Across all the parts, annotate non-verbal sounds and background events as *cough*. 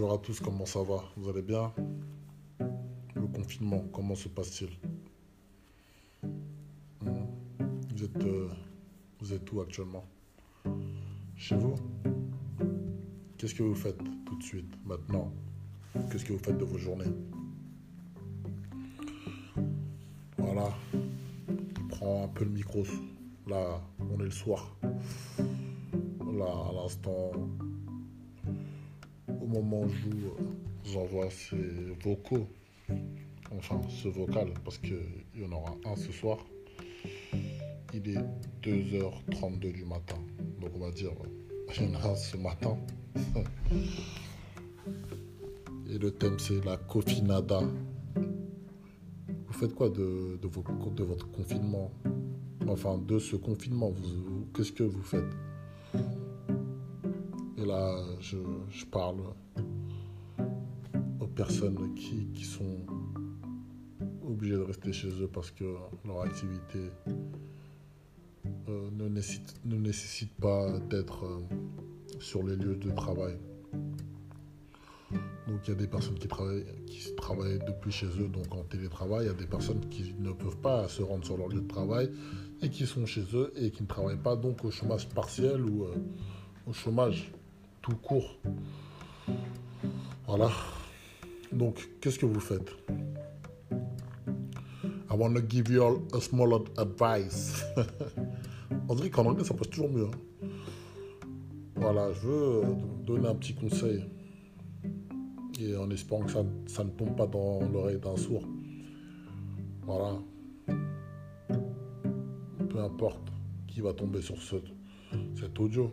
Bonjour à tous, comment ça va? Vous allez bien? Le confinement, comment se passe-t-il? Hmm. vous, êtes, euh, vous êtes où actuellement? Chez vous? Qu'est-ce que vous faites tout de suite, maintenant? Qu'est-ce que vous faites de vos journées? Voilà. Je prends un peu le micro. Là, on est le soir. Là, à l'instant, moment où j'envoie ces vocaux, enfin ce vocal, parce qu'il y en aura un ce soir. Il est 2h32 du matin. Donc on va dire, il y en a un ce matin. *laughs* Et le thème c'est la cofinada. Vous faites quoi de, de, votre confinement? Enfin, de ce confinement, vous, qu'est-ce que vous faites? Et là, je, parle personnes qui, qui, sont obligées de rester chez eux parce que leur activité euh, ne, nécessite, ne, nécessite, pas d'être euh, sur les lieux de travail. Donc il y a des personnes qui travaillent, qui travaillent depuis chez eux, donc en télétravail. Il y a des personnes qui ne peuvent pas se rendre sur leur lieu de travail et qui sont chez eux et qui ne travaillent pas, donc au chômage partiel ou euh, au chômage tout court. Voilà. Donc, qu'est-ce que vous faites? I want to give you all a small advice. *laughs* On dirait qu'en anglais, ça passe toujours mieux. Hein. Voilà, je veux donner un petit conseil. Et en espérant que ça, ça ne tombe pas dans l'oreille d'un sourd. Voilà. Peu importe qui va tomber sur ce, cet audio.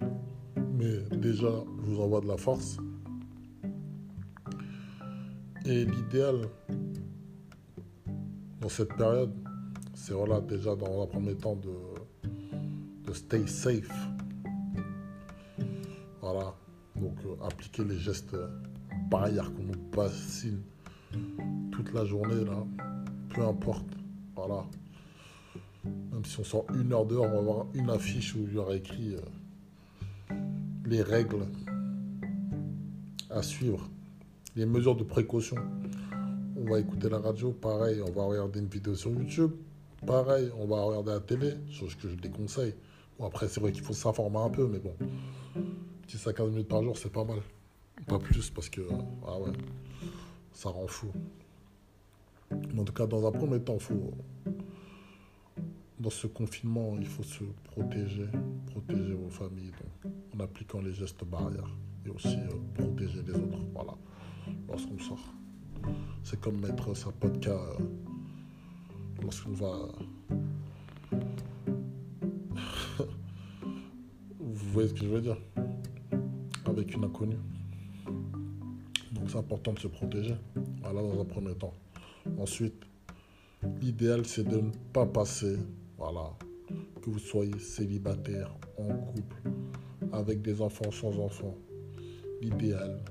Mais déjà, je vous envoie de la force. Et l'idéal dans cette période, c'est voilà, déjà dans un premier temps de, stay safe. Voilà, donc euh, appliquer les gestes barrières qu'on nous bassine toute la journée, là, peu importe. Voilà. Même si on sort une heure dehors, on va avoir une affiche où il y aura écrit euh, les règles à suivre, les mesures de précaution. On va écouter la radio, pareil, on va regarder une vidéo sur YouTube, pareil, on va regarder la télé, chose que je déconseille. Bon, après, c'est vrai qu'il faut s'informer un peu, mais bon, 10 à 15 minutes par jour, c'est pas mal. Pas plus, parce que, ah ça rend fou. En tout cas, dans un premier temps, faut, dans ce confinement, il faut se protéger, protéger vos familles, donc, en appliquant les gestes barrières et aussi euh, protéger les autres, voilà, lorsqu'on sort. C'est comme mettre sa podcast euh, lorsqu'on va. *laughs* Vous voyez ce que je veux dire? Avec une inconnue. Donc c'est important de se protéger. Voilà, dans un premier temps. Ensuite, l'idéal c'est de ne pas passer, voilà, que vous soyez célibataire, en couple, avec des enfants, sans enfants. L'idéal,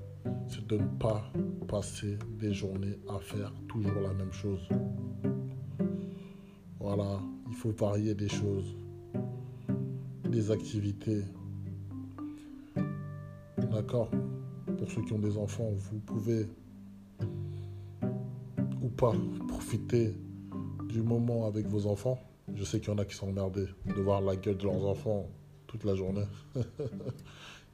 c'est de ne pas passer des journées à faire toujours la même chose. Voilà, il faut varier des choses, des activités. D'accord? Pour ceux qui ont des enfants, vous pouvez ou pas profiter du moment avec vos enfants. Je sais qu'il y en a qui sont emmerdés de voir la gueule de leurs enfants toute la journée. *laughs*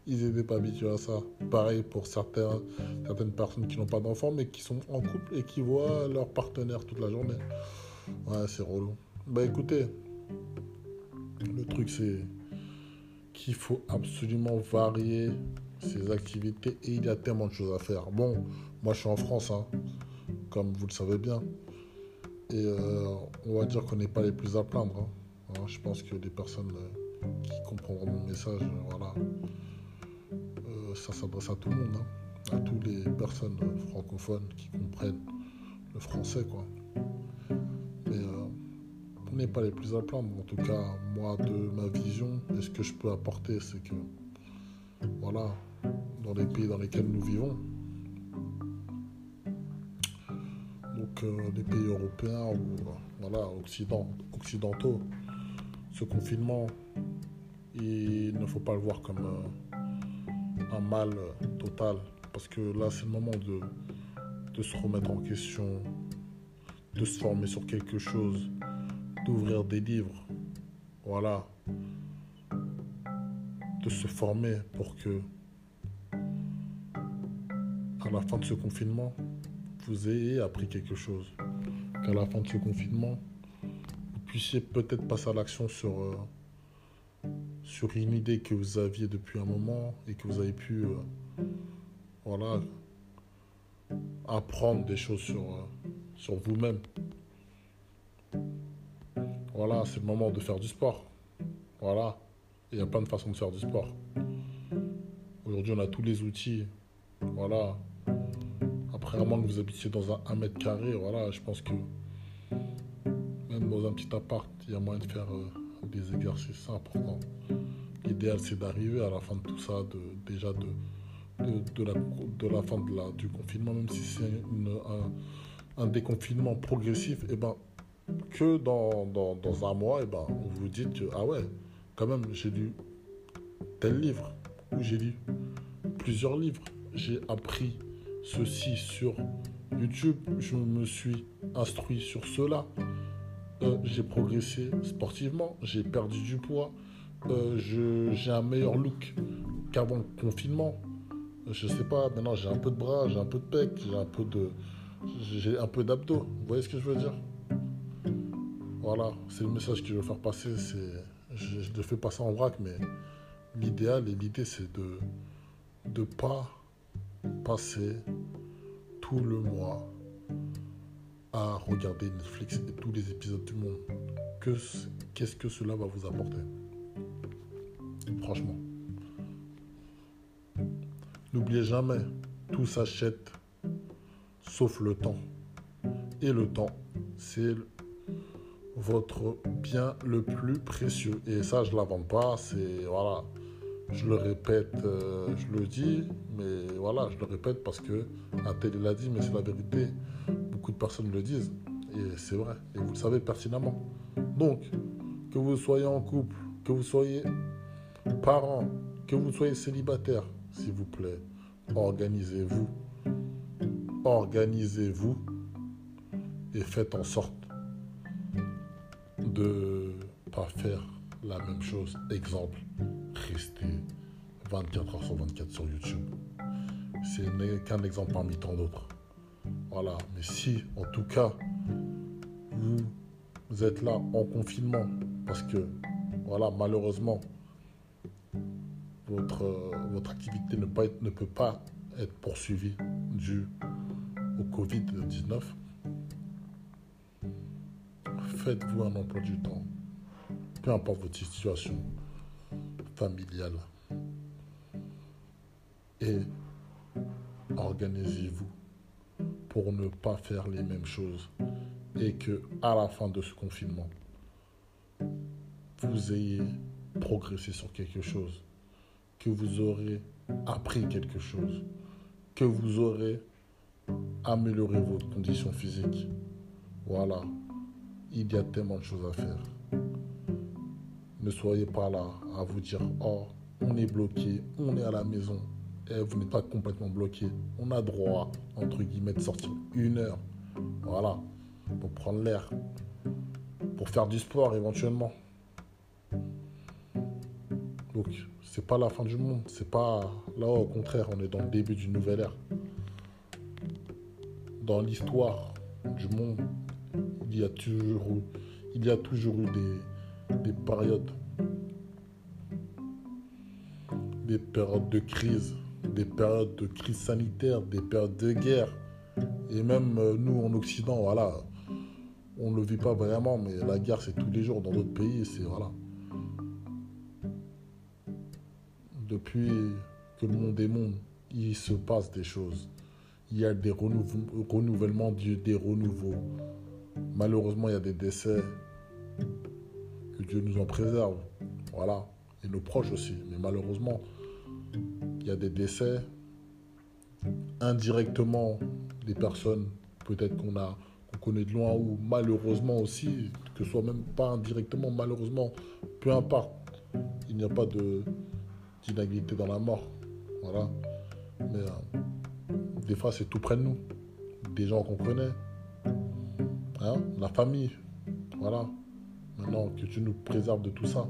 ils n'étaient pas habitués à ça. Pareil pour certaines personnes qui n'ont pas d'enfants mais qui sont en couple et qui voient leur partenaire toute la journée. Ouais, c'est relou. Bah écoutez, le truc c'est qu'il faut absolument varier ses activités et il y a tellement de choses à faire. Bon, moi je suis en France, hein, comme vous le savez bien. Et euh, on va dire qu'on n'est pas les plus à plaindre. Hein. je pense que des personnes euh, qui comprendront mon message, voilà, ça s'adresse à tout le monde, hein. à toutes les personnes francophones qui comprennent le français, quoi. Mais euh, on n'est pas les plus à plaindre. En tout cas, moi, de ma vision, et ce que je peux apporter, c'est que, voilà, dans les pays dans lesquels nous vivons, donc euh, les pays européens ou voilà, Occident, occidentaux, ce confinement, il ne faut pas le voir comme... Euh, un mal total. parce que là, c'est le moment de, se remettre en question, de se former sur quelque chose, d'ouvrir des livres. Voilà. De se former pour que, à la fin de ce confinement, vous ayez appris quelque chose. Qu'à la fin de ce confinement, vous puissiez peut-être passer à l'action sur, euh, sur une idée que vous aviez depuis un moment et que vous avez pu euh, voilà, apprendre des choses sur, euh, sur vous-même. Voilà, c'est le moment de faire du sport. Voilà, il y a plein de façons de faire du sport. Aujourd'hui, on a tous les outils. Voilà. Après, à moins que vous habitiez dans un 1 mètre carré, voilà, je pense que même dans un petit appart, il y a moyen de faire euh, des exercices importants. L'idéal, c'est d'arriver à la fin de tout ça, de, déjà de, de, la, de la fin de la, du confinement, même si c'est un, déconfinement progressif, eh ben, que dans, dans, un mois, eh ben, vous vous dites ah ouais, quand même, j'ai lu tel livre, ou j'ai lu plusieurs livres, j'ai appris ceci sur YouTube, je me suis instruit sur cela, euh, j'ai progressé sportivement, j'ai perdu du poids, euh, j'ai un meilleur look qu'avant le confinement, je sais pas, maintenant j'ai un peu de bras, j'ai un peu de pec, j'ai un peu de. J'ai un peu d'abdos. Vous voyez ce que je veux dire? Voilà, c'est le message que je veux faire passer. Je, le fais passer en vrac, mais l'idéal et l'idée c'est de ne pas passer tout le mois à regarder Netflix et tous les épisodes du monde. Que, qu'est-ce que cela va vous apporter? Franchement. N'oubliez jamais, tout s'achète sauf le temps. Et le temps, c'est votre bien le plus précieux. Et ça, je ne l'invente pas. C'est voilà, je le répète, euh, je le dis, mais voilà, je le répète parce que un télé l'a dit, mais c'est la vérité. Beaucoup de personnes le disent et c'est vrai. Et vous le savez pertinemment. Donc, que vous soyez en couple, que vous soyez parent, que vous soyez célibataire, s'il vous plaît, organisez-vous. Organisez-vous et faites en sorte de pas faire la même chose. Exemple, restez 24 heures sur 24 sur YouTube. Ce n'est qu'un exemple parmi tant d'autres. Voilà. Mais si, en tout cas, vous êtes là en confinement, parce que, voilà, malheureusement, votre, votre activité ne, peut pas être poursuivie dû au Covid-19, faites-vous un emploi du temps, peu importe votre situation familiale, et organisez-vous pour ne pas faire les mêmes choses et que à la fin de ce confinement, vous ayez progressé sur quelque chose que vous aurez appris quelque chose, que vous aurez amélioré votre condition physique. Voilà, il y a tellement de choses à faire. Ne soyez pas là à vous dire, oh, on est bloqué, on est à la maison. Et vous n'êtes pas complètement bloqué. On a droit, entre guillemets, de sortir une heure. Voilà, pour prendre l'air, pour faire du sport éventuellement. Donc, c'est pas la fin du monde. C'est pas. Là, au contraire, on est dans le début d'une nouvelle ère. Dans l'histoire du monde, il y a toujours eu, des périodes. Des périodes de crise, des périodes de crise sanitaire, des périodes de guerre. Et même euh, nous, en Occident, voilà, on ne le vit pas vraiment, mais la guerre, c'est tous les jours dans d'autres pays. C'est voilà. Depuis que le monde est monde, il se passe des choses. Il y a des renouvellements, des renouveaux. Malheureusement, il y a des décès. Que Dieu nous en préserve. Voilà. Et nos proches aussi. Mais malheureusement, il y a des décès. Indirectement, des personnes, peut-être qu'on a qu'on connaît de loin ou malheureusement aussi, que ce soit même pas indirectement, malheureusement, peu importe, il n'y a pas de, d'inégalité dans la mort. Voilà. Mais euh, des fois, c'est tout près de nous. Des gens qu'on connaît. Hein, la famille. Voilà. Maintenant, que tu nous préserves de tout ça.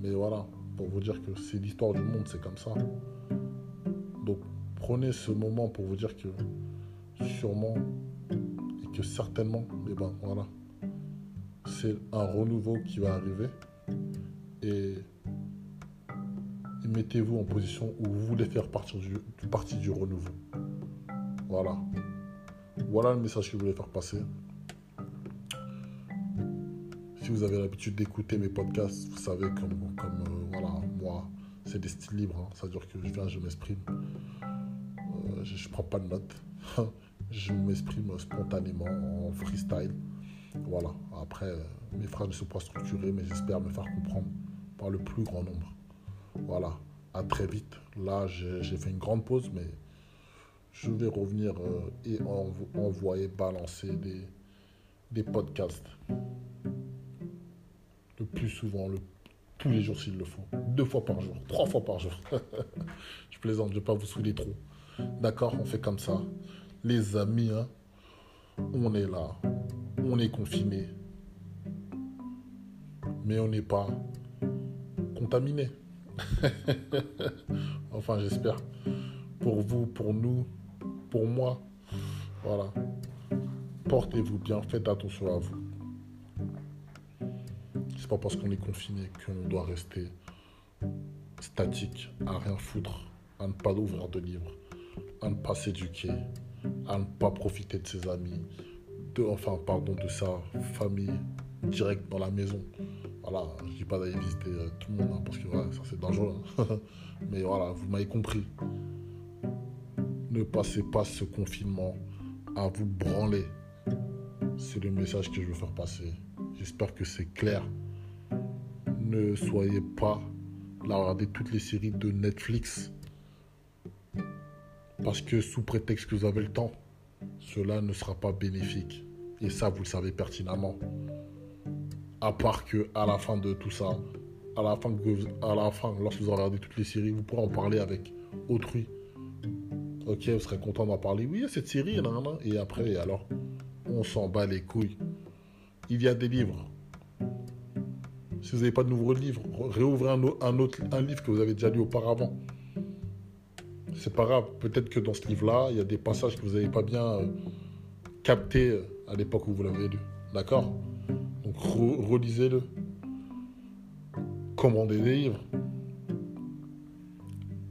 Mais voilà, pour vous dire que c'est l'histoire du monde, c'est comme ça. Donc, prenez ce moment pour vous dire que sûrement et que certainement, eh ben voilà, c'est un renouveau qui va arriver. Et, mettez-vous en position où vous voulez faire partie du, partie du renouveau. Voilà. Voilà le message que je voulais faire passer. Si vous avez l'habitude d'écouter mes podcasts, vous savez comme, comme euh, voilà, moi, c'est des styles libres. Hein. Ça veut dire que je viens, je m'exprime. Euh, je ne prends pas de notes. *laughs* je m'exprime spontanément en freestyle. Voilà. Après, euh, mes phrases ne sont pas structurées, mais j'espère me faire comprendre par le plus grand nombre. Voilà. À très vite. Là, j'ai fait une grande pause, mais je vais revenir et envoyer, balancer des, podcasts le plus souvent, tous les jours s'il le faut. Deux fois par jour, trois fois par jour. *laughs* je plaisante, je ne vais pas vous saouler trop. D'accord? On fait comme ça. Les amis, hein, on est là. On est confiné. Mais on n'est pas contaminé. *laughs* enfin, j'espère. Pour vous, pour nous, pour moi. Voilà. Portez-vous bien, faites attention à vous. C'est pas parce qu'on est confiné qu'on doit rester statique, à rien foutre, à ne pas ouvrir de livres, à ne pas s'éduquer, à ne pas profiter de ses amis, de, enfin, pardon, de sa famille direct dans la maison. Voilà, je dis pas d'aller visiter euh, tout le monde, hein, parce que ça c'est dangereux. Hein. *laughs* Mais voilà, vous m'avez compris. Ne passez pas ce confinement à vous branler. C'est le message que je veux faire passer. J'espère que c'est clair. Ne soyez pas là regarder toutes les séries de Netflix parce que sous prétexte que vous avez le temps, cela ne sera pas bénéfique. Et ça, vous le savez pertinemment. À part que à la fin de tout ça, à la fin, lorsque vous regardez toutes les séries, vous pourrez en parler avec autrui. Ok, vous serez content d'en parler. Oui, cette série, et après, alors, on s'en bat les couilles. Il y a des livres. Si vous n'avez pas de nouveaux livres, réouvrez un, un, autre, un livre que vous avez déjà lu auparavant. C'est pas grave. Peut-être que dans ce livre-là, il y a des passages que vous n'avez pas bien euh, captés euh, à l'époque où vous l'avez lu. D'accord? Relisez-le. Commandez des livres.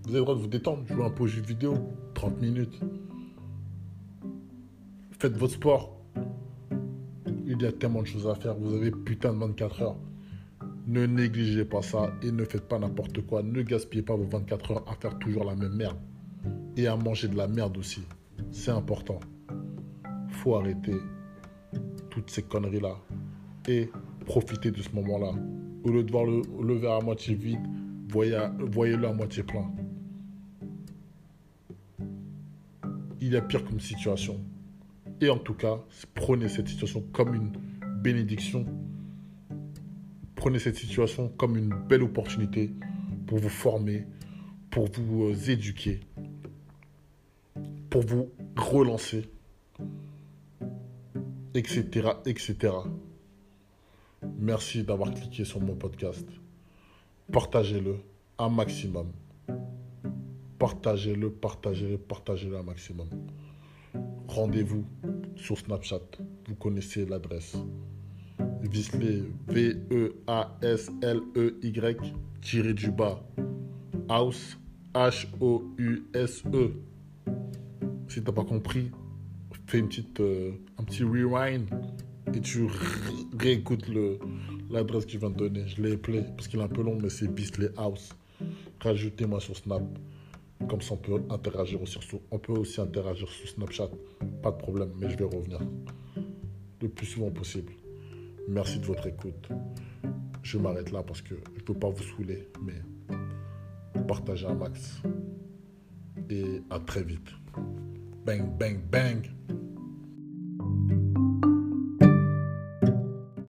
Vous avez le droit de vous détendre, jouez un peu vidéo, 30 minutes. Faites votre sport. Il y a tellement de choses à faire. Vous avez putain de 24 heures. Ne négligez pas ça et ne faites pas n'importe quoi. Ne gaspillez pas vos 24 heures à faire toujours la même merde. Et à manger de la merde aussi. C'est important. Faut arrêter toutes ces conneries-là. Et profiter de ce moment-là. Au lieu de voir le, verre à moitié vide, voyez-le à moitié plein. Il y a pire comme situation. Et en tout cas, prenez cette situation comme une bénédiction prenez cette situation comme une belle opportunité pour vous former, pour vous euh, éduquer, pour vous relancer, etc., etc. Merci d'avoir cliqué sur mon podcast. Partagez-le un maximum. Partagez-le, partagez-le, partagez-le un maximum. Rendez-vous sur Snapchat. Vous connaissez l'adresse. Visley, V-E-A-S-L-E-Y, tiré du bas. House, H-O-U-S-E. Si t'as pas compris, fais euh, un petit rewind et tu réécoutes l'adresse qu'il vient de donner. Je l'ai appelé parce qu'il est un peu long, mais c'est Bisley House. Rajoutez-moi sur Snap. Comme ça, on peut interagir aussi sur, on peut aussi interagir sur Snapchat. Pas de problème, mais je vais revenir le plus souvent possible. Merci de votre écoute. Je m'arrête là parce que je ne peux pas vous saouler, mais partagez un max. Et à très vite. Bang, bang, bang.